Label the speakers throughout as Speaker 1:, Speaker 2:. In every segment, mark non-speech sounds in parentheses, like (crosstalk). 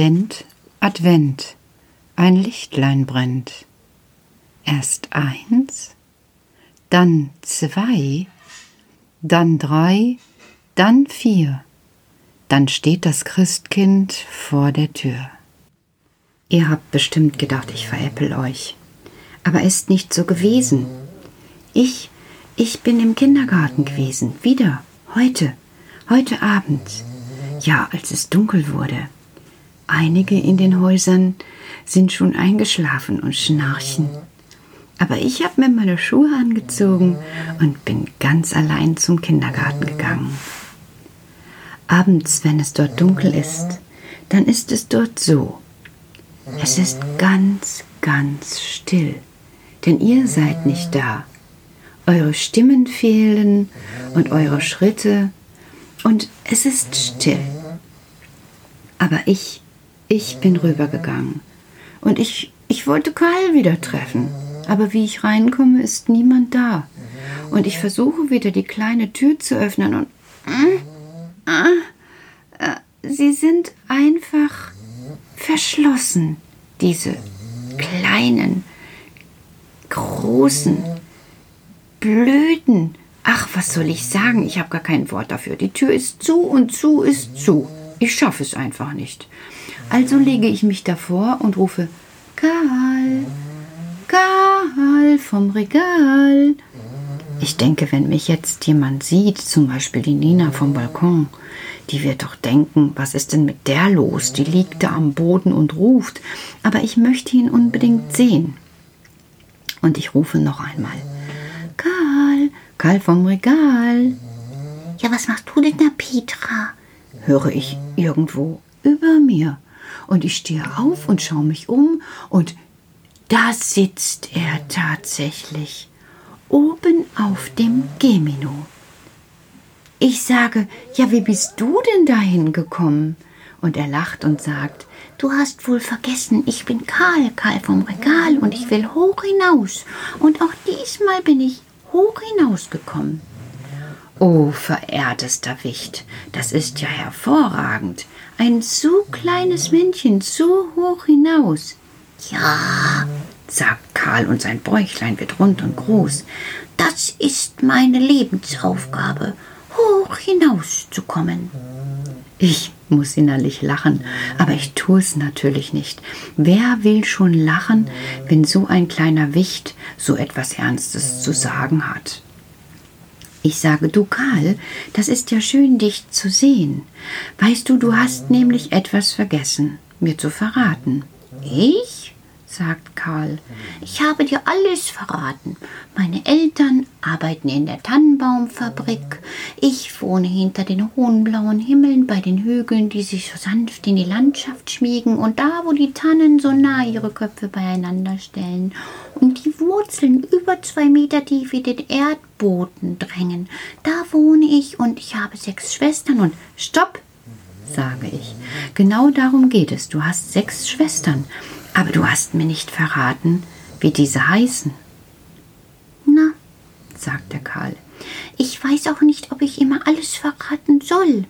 Speaker 1: Advent, Advent, ein Lichtlein brennt. Erst eins, dann zwei, dann drei, dann vier, dann steht das Christkind vor der Tür. Ihr habt bestimmt gedacht, ich veräppel euch. Aber ist nicht so gewesen. Ich, ich bin im Kindergarten gewesen. Wieder. Heute. Heute Abend. Ja, als es dunkel wurde. Einige in den Häusern sind schon eingeschlafen und schnarchen. Aber ich habe mir meine Schuhe angezogen und bin ganz allein zum Kindergarten gegangen. Abends, wenn es dort dunkel ist, dann ist es dort so. Es ist ganz, ganz still, denn ihr seid nicht da. Eure Stimmen fehlen und eure Schritte und es ist still. Aber ich, ich bin rübergegangen und ich, ich wollte Karl wieder treffen. Aber wie ich reinkomme, ist niemand da. Und ich versuche wieder die kleine Tür zu öffnen und äh, äh, äh, sie sind einfach verschlossen, diese kleinen, großen, blöden. Ach, was soll ich sagen? Ich habe gar kein Wort dafür. Die Tür ist zu und zu ist zu. Ich schaffe es einfach nicht. Also lege ich mich davor und rufe Karl, Karl vom Regal. Ich denke, wenn mich jetzt jemand sieht, zum Beispiel die Nina vom Balkon, die wird doch denken, was ist denn mit der los? Die liegt da am Boden und ruft. Aber ich möchte ihn unbedingt sehen. Und ich rufe noch einmal. Karl, Karl vom Regal. Ja, was machst du denn da, Petra? Höre ich irgendwo über mir. Und ich stehe auf und schaue mich um und da sitzt er tatsächlich oben auf dem Gemino. Ich sage, ja, wie bist du denn dahin gekommen? Und er lacht und sagt, du hast wohl vergessen, ich bin Karl, Karl vom Regal und ich will hoch hinaus. Und auch diesmal bin ich hoch hinausgekommen. Oh, verehrtester Wicht, das ist ja hervorragend. Ein so kleines Männchen so hoch hinaus. Ja, sagt Karl und sein Bäuchlein wird rund und groß. Das ist meine Lebensaufgabe hoch hinauszukommen. Ich muss innerlich lachen, aber ich tue es natürlich nicht. Wer will schon lachen, wenn so ein kleiner Wicht so etwas Ernstes zu sagen hat? Ich sage, du Karl, das ist ja schön, dich zu sehen. Weißt du, du hast nämlich etwas vergessen, mir zu verraten. Ich? Sagt Karl. Ich habe dir alles verraten. Meine Eltern arbeiten in der Tannenbaumfabrik. Ich wohne hinter den hohen blauen Himmeln bei den Hügeln, die sich so sanft in die Landschaft schmiegen und da, wo die Tannen so nah ihre Köpfe beieinander stellen und die Wurzeln über zwei Meter tief in den Erdboden drängen. Da wohne ich und ich habe sechs Schwestern und Stopp! sage ich. Genau darum geht es. Du hast sechs Schwestern. Aber du hast mir nicht verraten, wie diese heißen. Na, sagte Karl, ich weiß auch nicht, ob ich immer alles verraten soll.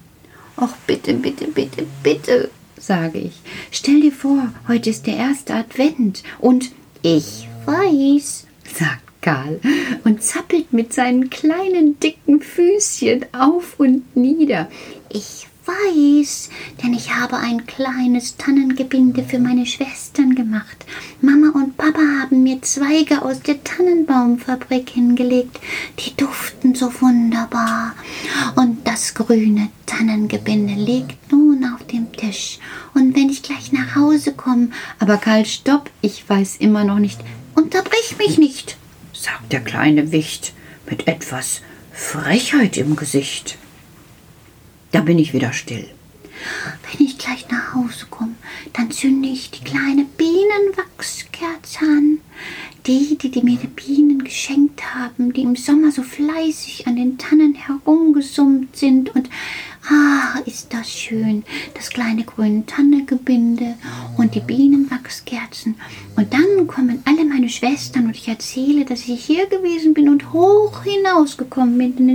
Speaker 1: Och, bitte, bitte, bitte, bitte, sage ich. Stell dir vor, heute ist der erste Advent und ich weiß, sagt Karl und zappelt mit seinen kleinen dicken Füßchen auf und nieder. Ich weiß, denn ich habe ein kleines Tannengebinde für meine Schwestern gemacht. Mama und Papa haben mir Zweige aus der Tannenbaumfabrik hingelegt. Die duften so wunderbar. Und das grüne Tannengebinde liegt nun auf dem Tisch. Und wenn ich gleich nach Hause komme. Aber Karl, stopp, ich weiß immer noch nicht. Unterbrich mich nicht, sagt der kleine Wicht mit etwas Frechheit im Gesicht. Da bin ich wieder still. Wenn ich gleich nach Hause komme, dann zünde ich die kleine Bienenwachskerze an. Die, die, die mir die Bienen geschenkt haben, die im Sommer so fleißig an den Tannen herumgesummt sind und Ah, ist das schön. Das kleine grüne Tannegebinde und die Bienenwachskerzen. Und dann kommen alle meine Schwestern und ich erzähle, dass ich hier gewesen bin und hoch hinausgekommen bin. Und.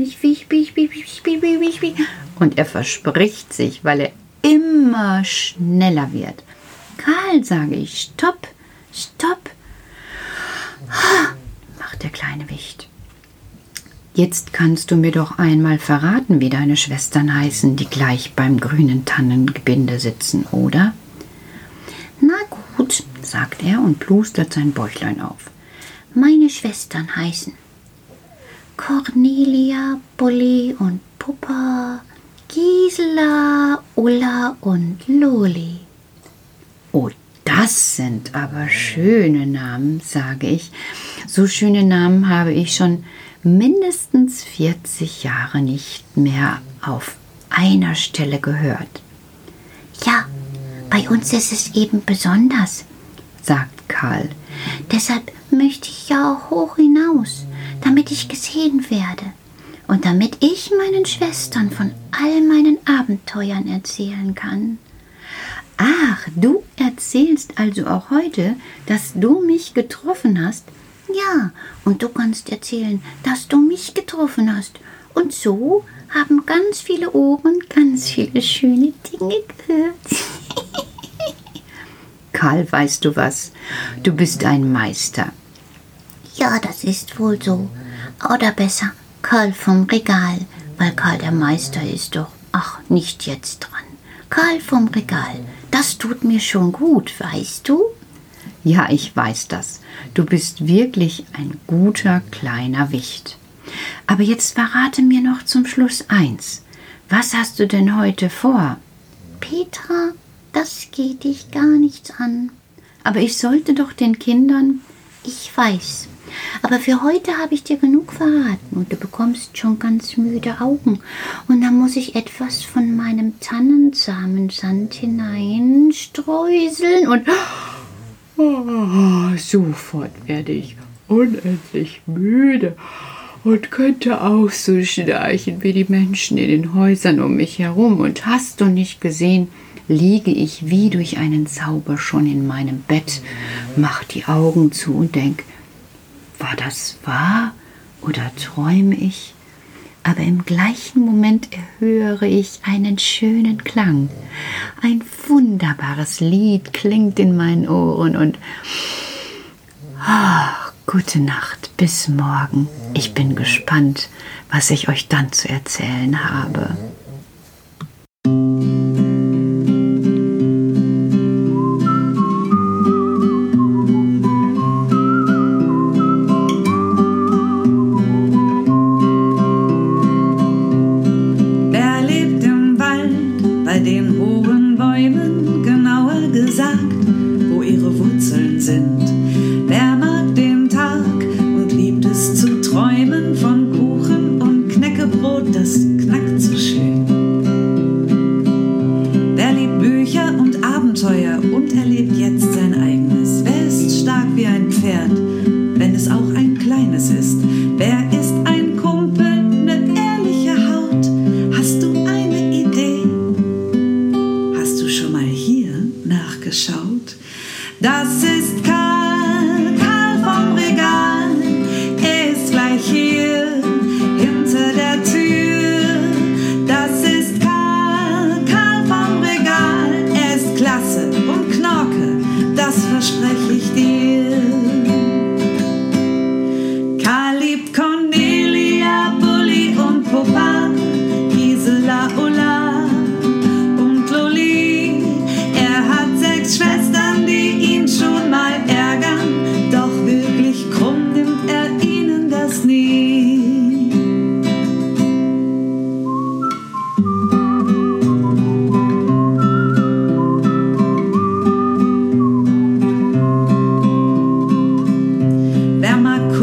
Speaker 1: Und er verspricht sich, weil er immer schneller wird. Karl, sage ich, stopp, stopp. Ah, macht der kleine Wicht. Jetzt kannst du mir doch einmal verraten, wie deine Schwestern heißen, die gleich beim grünen Tannengebinde sitzen, oder? Na gut, sagt er und plustert sein Bäuchlein auf. Meine Schwestern heißen Cornelia, Bulli und Puppa, Gisela, Ulla und Loli. Oh, das sind aber schöne Namen, sage ich. So schöne Namen habe ich schon mindestens 40 Jahre nicht mehr auf einer Stelle gehört. Ja, bei uns ist es eben besonders, sagt Karl. Deshalb möchte ich ja auch hoch hinaus, damit ich gesehen werde und damit ich meinen Schwestern von all meinen Abenteuern erzählen kann. Ach, du erzählst also auch heute, dass du mich getroffen hast ja, und du kannst erzählen, dass du mich getroffen hast. Und so haben ganz viele Ohren ganz viele schöne Dinge gehört. (laughs) Karl, weißt du was? Du bist ein Meister. Ja, das ist wohl so. Oder besser, Karl vom Regal, weil Karl der Meister ist doch. Ach, nicht jetzt dran. Karl vom Regal, das tut mir schon gut, weißt du? Ja, ich weiß das. Du bist wirklich ein guter kleiner Wicht. Aber jetzt verrate mir noch zum Schluss eins. Was hast du denn heute vor? Petra, das geht dich gar nichts an. Aber ich sollte doch den Kindern. Ich weiß. Aber für heute habe ich dir genug verraten und du bekommst schon ganz müde Augen. Und dann muss ich etwas von meinem Tannensamensand hineinstreuseln und. Oh, sofort werde ich unendlich müde und könnte auch so schnarchen wie die Menschen in den Häusern um mich herum. Und hast du nicht gesehen, liege ich wie durch einen Zauber schon in meinem Bett, mach die Augen zu und denk, war das wahr oder träume ich? Aber im gleichen Moment erhöre ich einen schönen Klang. Ein wunderbares Lied klingt in meinen Ohren und ach, gute Nacht, bis morgen. Ich bin gespannt, was ich euch dann zu erzählen habe.
Speaker 2: Träumen von Kuchen und Knäckebrot, das knackt so schön. Der liebt Bücher und Abenteuer und erlebt jetzt sein eigenes. Wer ist stark wie ein Pferd, wenn es auch ein kleines ist? Wer ist ein Kumpel, ne mit ehrlicher Haut? Hast du eine Idee? Hast du schon mal hier nachgeschaut? Das ist kein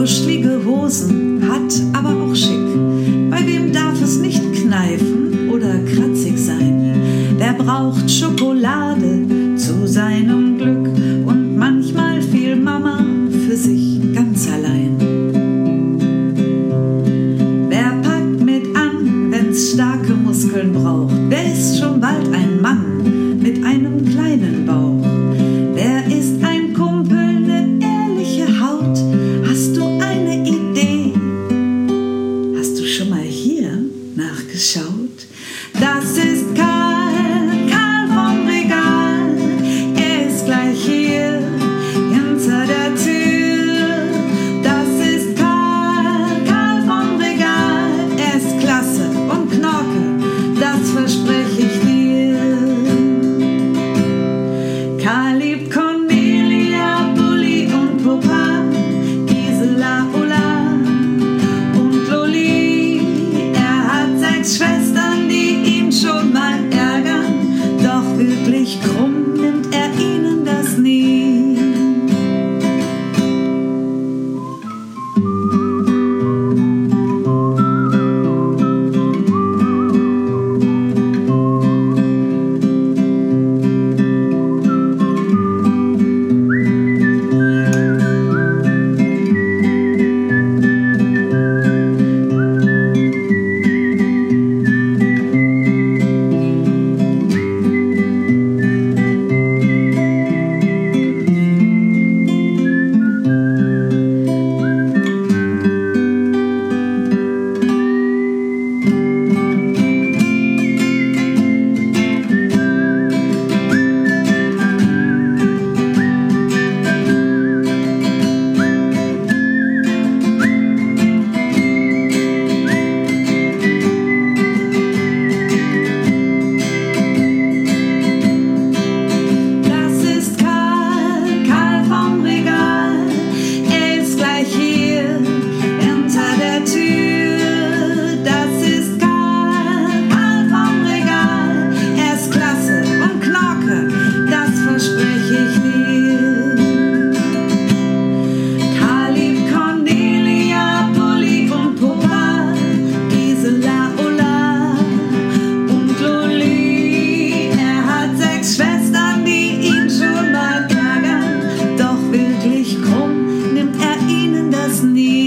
Speaker 2: Duschlige Hosen, hat aber auch schick. Bei wem darf es nicht kneifen oder kratzig sein? Wer braucht Schokolade zu seinem Glück? Und manchmal viel Mama für sich ganz allein. Wer packt mit an, wenn's starke Muskeln braucht? Wer ist schon bald ein his knees.